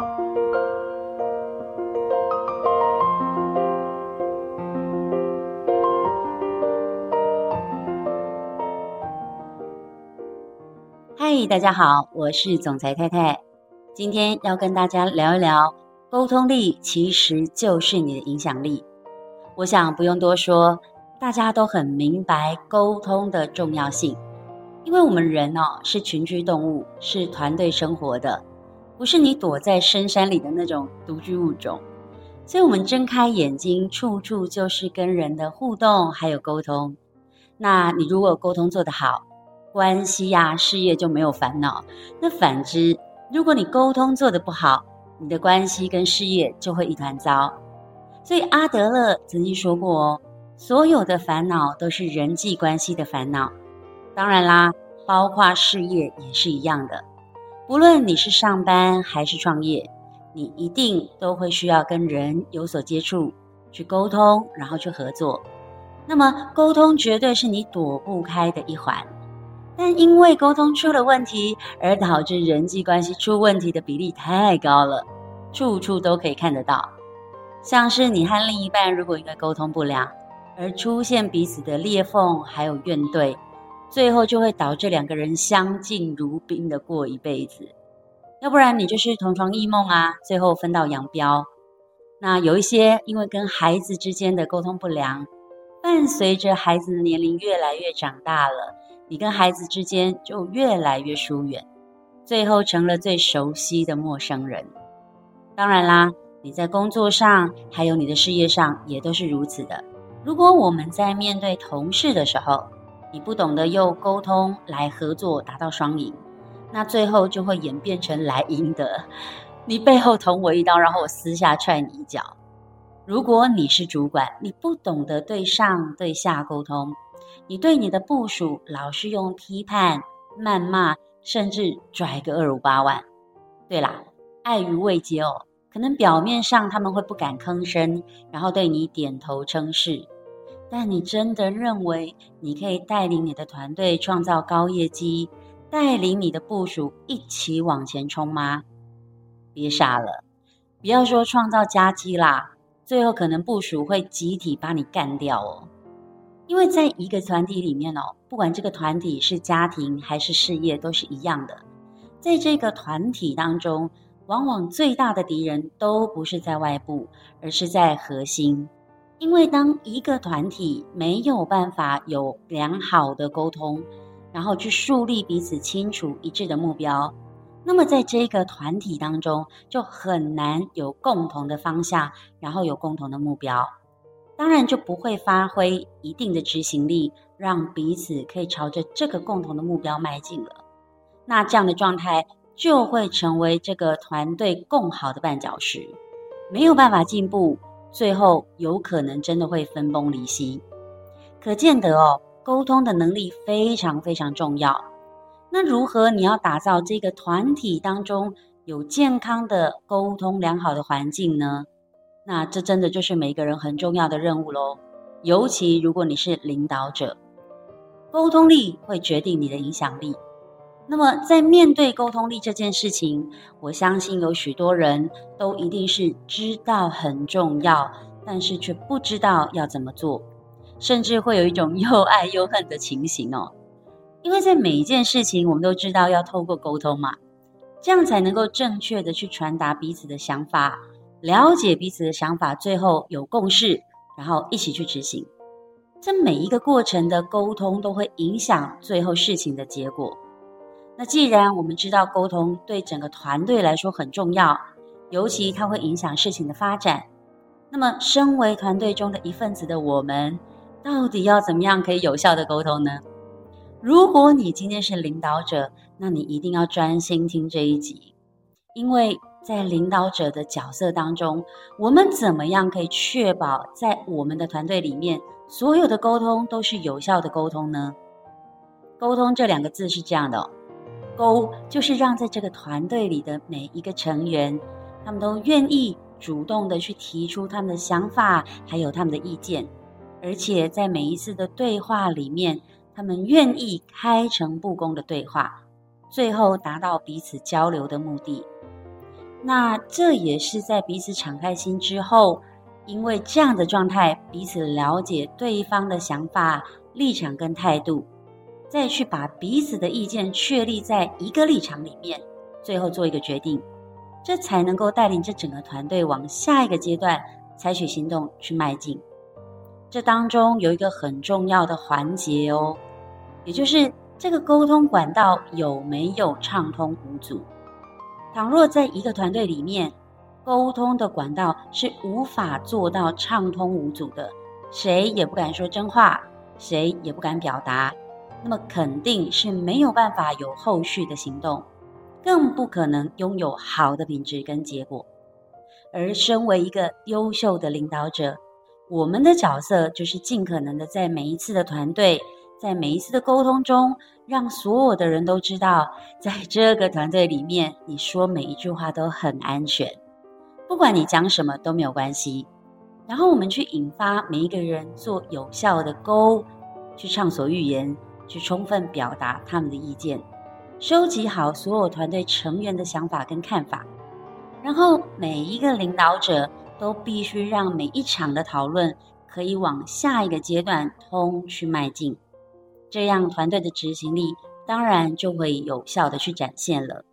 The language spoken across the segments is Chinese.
嗨，大家好，我是总裁太太。今天要跟大家聊一聊，沟通力其实就是你的影响力。我想不用多说，大家都很明白沟通的重要性，因为我们人哦是群居动物，是团队生活的，不是你躲在深山里的那种独居物种。所以，我们睁开眼睛，处处就是跟人的互动，还有沟通。那你如果沟通做得好，关系呀、事业就没有烦恼。那反之，如果你沟通做得不好，你的关系跟事业就会一团糟。所以阿德勒曾经说过哦，所有的烦恼都是人际关系的烦恼。当然啦，包括事业也是一样的。不论你是上班还是创业，你一定都会需要跟人有所接触，去沟通，然后去合作。那么沟通绝对是你躲不开的一环。但因为沟通出了问题，而导致人际关系出问题的比例太高了，处处都可以看得到。像是你和另一半如果因为沟通不良，而出现彼此的裂缝，还有怨怼，最后就会导致两个人相敬如宾的过一辈子。要不然你就是同床异梦啊，最后分道扬镳。那有一些因为跟孩子之间的沟通不良，伴随着孩子的年龄越来越长大了。你跟孩子之间就越来越疏远，最后成了最熟悉的陌生人。当然啦，你在工作上还有你的事业上也都是如此的。如果我们在面对同事的时候，你不懂得用沟通来合作达到双赢，那最后就会演变成来赢的，你背后捅我一刀，然后我私下踹你一脚。如果你是主管，你不懂得对上对下沟通。你对你的部属老是用批判、谩骂，甚至拽个二五八万。对啦，碍于未接哦，可能表面上他们会不敢吭声，然后对你点头称是。但你真的认为你可以带领你的团队创造高业绩，带领你的部属一起往前冲吗？别傻了，不要说创造佳绩啦，最后可能部署会集体把你干掉哦。因为在一个团体里面哦，不管这个团体是家庭还是事业，都是一样的。在这个团体当中，往往最大的敌人都不是在外部，而是在核心。因为当一个团体没有办法有良好的沟通，然后去树立彼此清楚一致的目标，那么在这个团体当中就很难有共同的方向，然后有共同的目标。当然就不会发挥一定的执行力，让彼此可以朝着这个共同的目标迈进了。那这样的状态就会成为这个团队共好的绊脚石，没有办法进步，最后有可能真的会分崩离析。可见得哦，沟通的能力非常非常重要。那如何你要打造这个团体当中有健康的沟通良好的环境呢？那这真的就是每个人很重要的任务喽，尤其如果你是领导者，沟通力会决定你的影响力。那么在面对沟通力这件事情，我相信有许多人都一定是知道很重要，但是却不知道要怎么做，甚至会有一种又爱又恨的情形哦。因为在每一件事情，我们都知道要透过沟通嘛，这样才能够正确的去传达彼此的想法。了解彼此的想法，最后有共识，然后一起去执行。这每一个过程的沟通都会影响最后事情的结果。那既然我们知道沟通对整个团队来说很重要，尤其它会影响事情的发展，那么身为团队中的一份子的我们，到底要怎么样可以有效的沟通呢？如果你今天是领导者，那你一定要专心听这一集，因为。在领导者的角色当中，我们怎么样可以确保在我们的团队里面，所有的沟通都是有效的沟通呢？沟通这两个字是这样的，沟就是让在这个团队里的每一个成员，他们都愿意主动的去提出他们的想法，还有他们的意见，而且在每一次的对话里面，他们愿意开诚布公的对话，最后达到彼此交流的目的。那这也是在彼此敞开心之后，因为这样的状态，彼此了解对方的想法、立场跟态度，再去把彼此的意见确立在一个立场里面，最后做一个决定，这才能够带领这整个团队往下一个阶段采取行动去迈进。这当中有一个很重要的环节哦，也就是这个沟通管道有没有畅通无阻。倘若在一个团队里面，沟通的管道是无法做到畅通无阻的，谁也不敢说真话，谁也不敢表达，那么肯定是没有办法有后续的行动，更不可能拥有好的品质跟结果。而身为一个优秀的领导者，我们的角色就是尽可能的在每一次的团队，在每一次的沟通中，让所有的人都知道，在这个团队里面，你说每一句话都很安全，不管你讲什么都没有关系。然后我们去引发每一个人做有效的沟，去畅所欲言，去充分表达他们的意见，收集好所有团队成员的想法跟看法，然后每一个领导者都必须让每一场的讨论可以往下一个阶段通去迈进。这样团队的执行力当然就会有效的去展现了。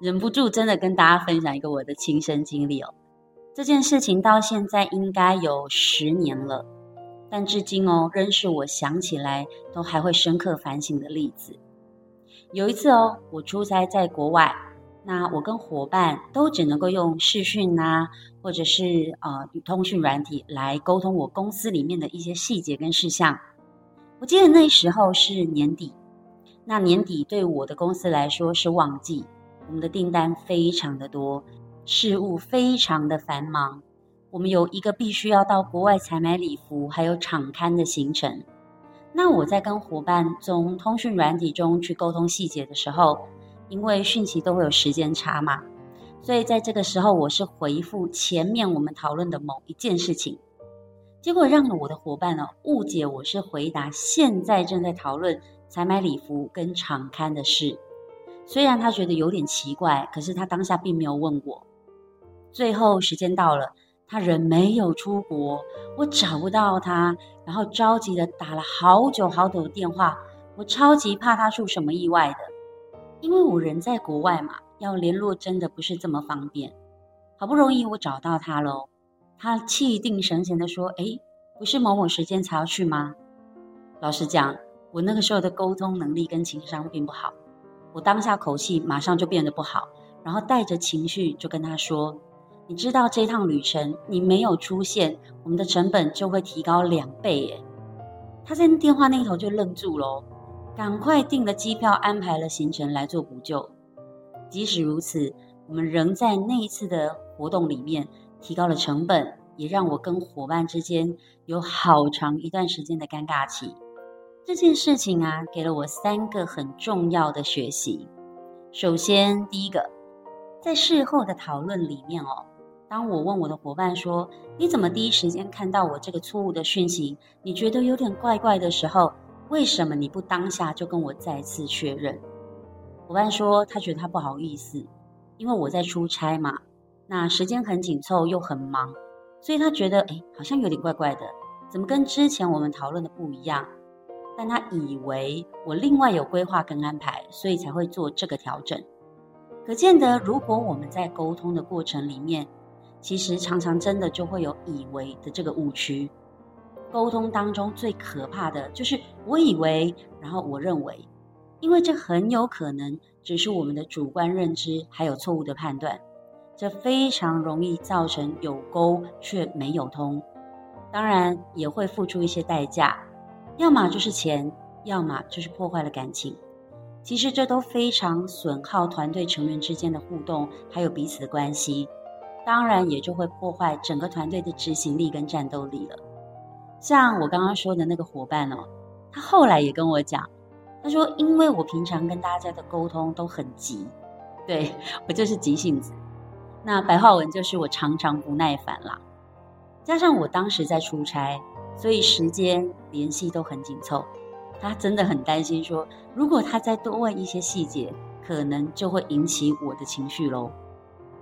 忍不住真的跟大家分享一个我的亲身经历哦。这件事情到现在应该有十年了，但至今哦，仍是我想起来都还会深刻反省的例子。有一次哦，我出差在国外，那我跟伙伴都只能够用视讯啊，或者是呃通讯软体来沟通我公司里面的一些细节跟事项。我记得那时候是年底，那年底对我的公司来说是旺季，我们的订单非常的多，事务非常的繁忙。我们有一个必须要到国外采买礼服，还有场刊的行程。那我在跟伙伴从通讯软体中去沟通细节的时候，因为讯息都会有时间差嘛，所以在这个时候我是回复前面我们讨论的某一件事情。结果让了我的伙伴呢误解我是回答现在正在讨论采买礼服跟场刊的事，虽然他觉得有点奇怪，可是他当下并没有问我。最后时间到了，他人没有出国，我找不到他，然后着急的打了好久好久的电话，我超级怕他出什么意外的，因为我人在国外嘛，要联络真的不是这么方便。好不容易我找到他喽。他气定神闲地说：“哎，不是某某时间才要去吗？”老实讲，我那个时候的沟通能力跟情商并不好，我当下口气马上就变得不好，然后带着情绪就跟他说：“你知道这趟旅程你没有出现，我们的成本就会提高两倍耶。”他在电话那头就愣住了，赶快订了机票，安排了行程来做补救。即使如此，我们仍在那一次的活动里面。提高了成本，也让我跟伙伴之间有好长一段时间的尴尬期。这件事情啊，给了我三个很重要的学习。首先，第一个，在事后的讨论里面哦，当我问我的伙伴说：“你怎么第一时间看到我这个错误的讯息？你觉得有点怪怪的时候，为什么你不当下就跟我再次确认？”伙伴说：“他觉得他不好意思，因为我在出差嘛。”那时间很紧凑又很忙，所以他觉得哎，好像有点怪怪的，怎么跟之前我们讨论的不一样？但他以为我另外有规划跟安排，所以才会做这个调整。可见得，如果我们在沟通的过程里面，其实常常真的就会有以为的这个误区。沟通当中最可怕的就是我以为，然后我认为，因为这很有可能只是我们的主观认知，还有错误的判断。这非常容易造成有沟却没有通，当然也会付出一些代价，要么就是钱，要么就是破坏了感情。其实这都非常损耗团队成员之间的互动，还有彼此的关系，当然也就会破坏整个团队的执行力跟战斗力了。像我刚刚说的那个伙伴哦，他后来也跟我讲，他说因为我平常跟大家的沟通都很急，对，我就是急性子。那白话文就是我常常不耐烦啦，加上我当时在出差，所以时间联系都很紧凑。他真的很担心说，如果他再多问一些细节，可能就会引起我的情绪喽。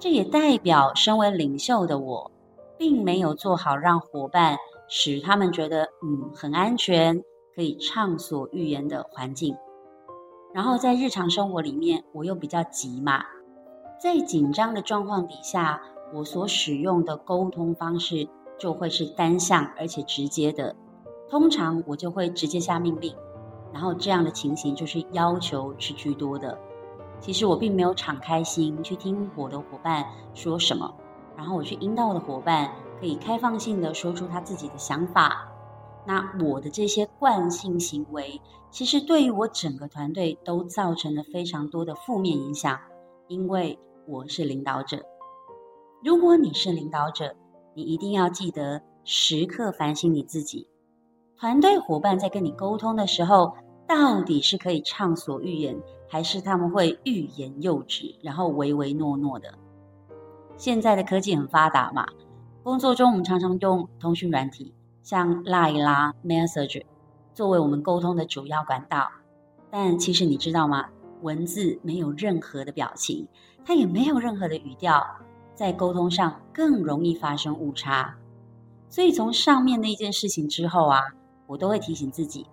这也代表身为领袖的我，并没有做好让伙伴使他们觉得嗯很安全，可以畅所欲言的环境。然后在日常生活里面，我又比较急嘛，在紧张的状况底下，我所使用的沟通方式就会是单向而且直接的。通常我就会直接下命令，然后这样的情形就是要求是居多的。其实我并没有敞开心去听我的伙伴说什么，然后我去引导我的伙伴可以开放性的说出他自己的想法。那我的这些惯性行为，其实对于我整个团队都造成了非常多的负面影响，因为我是领导者。如果你是领导者，你一定要记得时刻反省你自己。团队伙伴在跟你沟通的时候，到底是可以畅所欲言，还是他们会欲言又止，然后唯唯诺诺的？现在的科技很发达嘛，工作中我们常常用通讯软体，像 Line 啦、Message，作为我们沟通的主要管道。但其实你知道吗？文字没有任何的表情，它也没有任何的语调，在沟通上更容易发生误差。所以从上面那件事情之后啊，我都会提醒自己。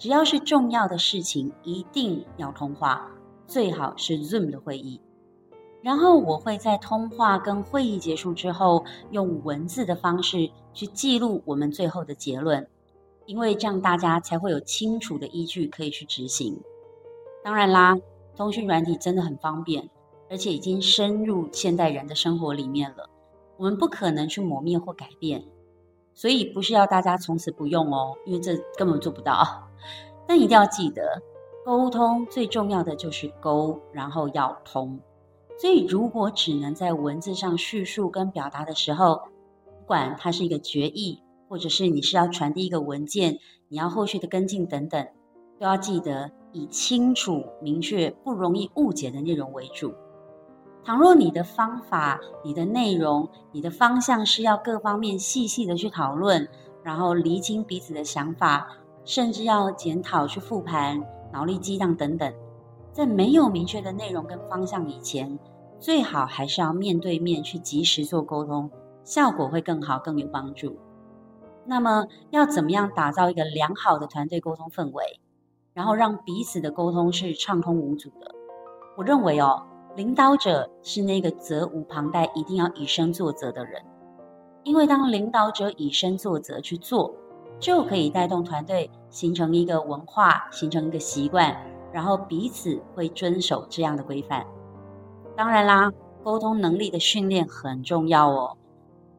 只要是重要的事情，一定要通话，最好是 Zoom 的会议。然后我会在通话跟会议结束之后，用文字的方式去记录我们最后的结论，因为这样大家才会有清楚的依据可以去执行。当然啦，通讯软体真的很方便，而且已经深入现代人的生活里面了，我们不可能去磨灭或改变。所以不是要大家从此不用哦，因为这根本做不到。但一定要记得，沟通最重要的就是沟，然后要通。所以如果只能在文字上叙述跟表达的时候，不管它是一个决议，或者是你是要传递一个文件，你要后续的跟进等等，都要记得以清楚、明确、不容易误解的内容为主。倘若你的方法、你的内容、你的方向是要各方面细细的去讨论，然后厘清彼此的想法，甚至要检讨、去复盘、脑力激荡等等，在没有明确的内容跟方向以前，最好还是要面对面去及时做沟通，效果会更好、更有帮助。那么，要怎么样打造一个良好的团队沟通氛围，然后让彼此的沟通是畅通无阻的？我认为哦。领导者是那个责无旁贷、一定要以身作则的人，因为当领导者以身作则去做，就可以带动团队形成一个文化，形成一个习惯，然后彼此会遵守这样的规范。当然啦，沟通能力的训练很重要哦。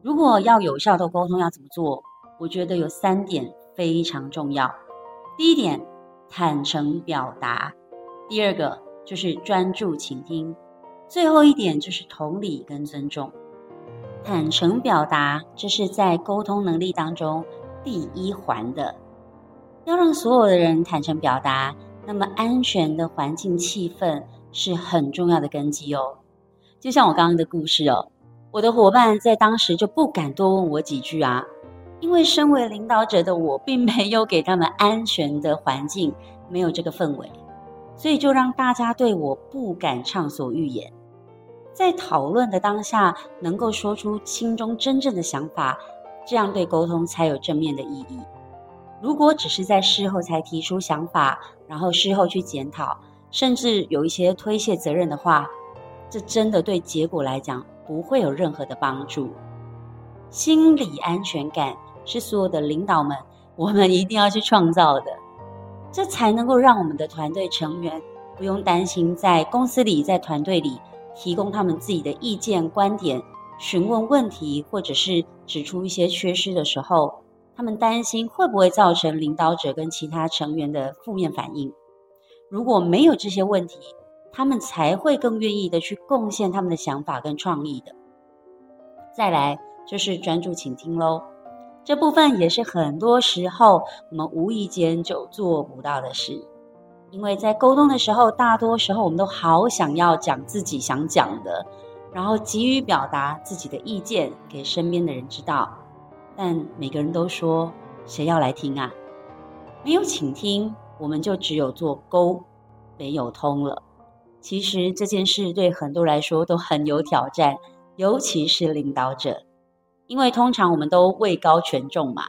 如果要有效的沟通，要怎么做？我觉得有三点非常重要。第一点，坦诚表达；第二个，就是专注倾听，最后一点就是同理跟尊重。坦诚表达，这是在沟通能力当中第一环的。要让所有的人坦诚表达，那么安全的环境气氛是很重要的根基哦。就像我刚刚的故事哦，我的伙伴在当时就不敢多问我几句啊，因为身为领导者的我，并没有给他们安全的环境，没有这个氛围。所以就让大家对我不敢畅所欲言，在讨论的当下能够说出心中真正的想法，这样对沟通才有正面的意义。如果只是在事后才提出想法，然后事后去检讨，甚至有一些推卸责任的话，这真的对结果来讲不会有任何的帮助。心理安全感是所有的领导们，我们一定要去创造的。这才能够让我们的团队成员不用担心，在公司里、在团队里提供他们自己的意见、观点、询问问题，或者是指出一些缺失的时候，他们担心会不会造成领导者跟其他成员的负面反应。如果没有这些问题，他们才会更愿意的去贡献他们的想法跟创意的。再来就是专注倾听喽。这部分也是很多时候我们无意间就做不到的事，因为在沟通的时候，大多时候我们都好想要讲自己想讲的，然后急于表达自己的意见给身边的人知道，但每个人都说谁要来听啊？没有倾听，我们就只有做沟，没有通了。其实这件事对很多来说都很有挑战，尤其是领导者，因为通常我们都位高权重嘛，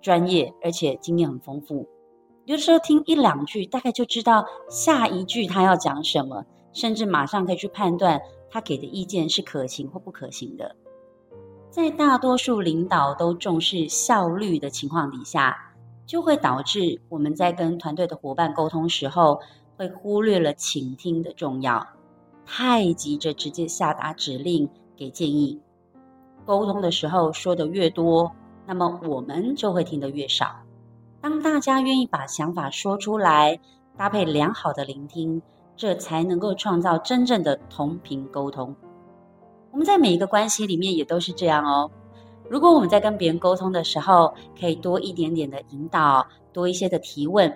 专业而且经验很丰富，有时候听一两句，大概就知道下一句他要讲什么，甚至马上可以去判断他给的意见是可行或不可行的。在大多数领导都重视效率的情况底下，就会导致我们在跟团队的伙伴沟通时候，会忽略了倾听的重要，太急着直接下达指令给建议。沟通的时候说得越多，那么我们就会听得越少。当大家愿意把想法说出来，搭配良好的聆听，这才能够创造真正的同频沟通。我们在每一个关系里面也都是这样哦。如果我们在跟别人沟通的时候，可以多一点点的引导，多一些的提问，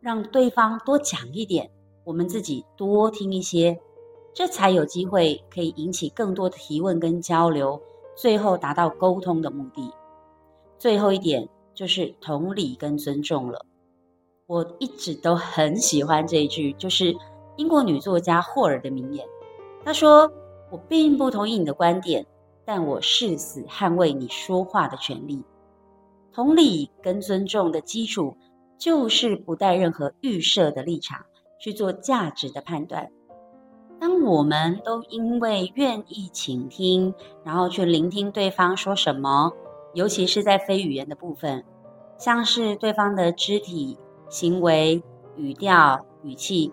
让对方多讲一点，我们自己多听一些，这才有机会可以引起更多的提问跟交流，最后达到沟通的目的。最后一点就是同理跟尊重了。我一直都很喜欢这一句，就是英国女作家霍尔的名言，她说。我并不同意你的观点，但我誓死捍卫你说话的权利。同理跟尊重的基础，就是不带任何预设的立场去做价值的判断。当我们都因为愿意倾听，然后去聆听对方说什么，尤其是在非语言的部分，像是对方的肢体、行为、语调、语气，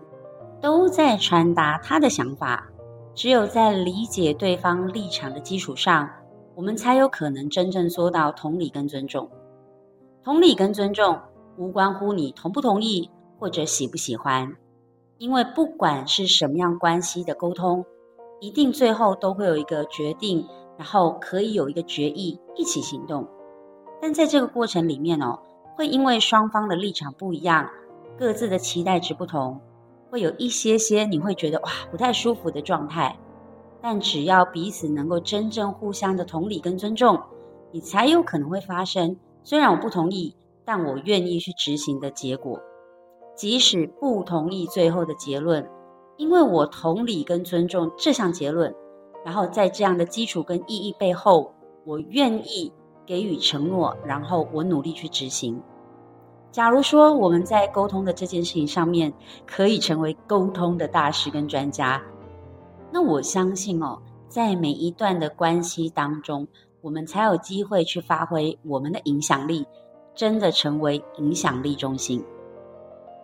都在传达他的想法。只有在理解对方立场的基础上，我们才有可能真正做到同理跟尊重。同理跟尊重无关乎你同不同意或者喜不喜欢，因为不管是什么样关系的沟通，一定最后都会有一个决定，然后可以有一个决议一起行动。但在这个过程里面哦，会因为双方的立场不一样，各自的期待值不同。会有一些些你会觉得哇不太舒服的状态，但只要彼此能够真正互相的同理跟尊重，你才有可能会发生虽然我不同意，但我愿意去执行的结果。即使不同意最后的结论，因为我同理跟尊重这项结论，然后在这样的基础跟意义背后，我愿意给予承诺，然后我努力去执行。假如说我们在沟通的这件事情上面可以成为沟通的大师跟专家，那我相信哦，在每一段的关系当中，我们才有机会去发挥我们的影响力，真的成为影响力中心。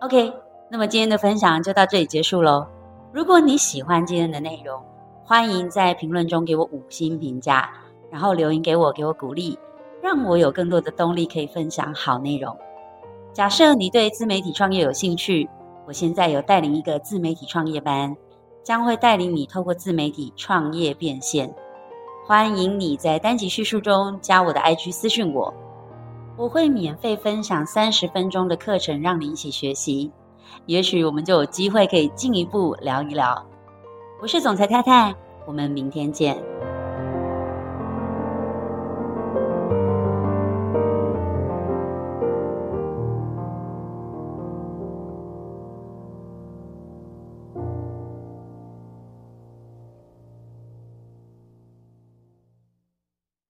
OK，那么今天的分享就到这里结束喽。如果你喜欢今天的内容，欢迎在评论中给我五星评价，然后留言给我，给我鼓励，让我有更多的动力可以分享好内容。假设你对自媒体创业有兴趣，我现在有带领一个自媒体创业班，将会带领你透过自媒体创业变现。欢迎你在单集叙述中加我的 IG 私讯我，我会免费分享三十分钟的课程，让你一起学习。也许我们就有机会可以进一步聊一聊。我是总裁太太，我们明天见。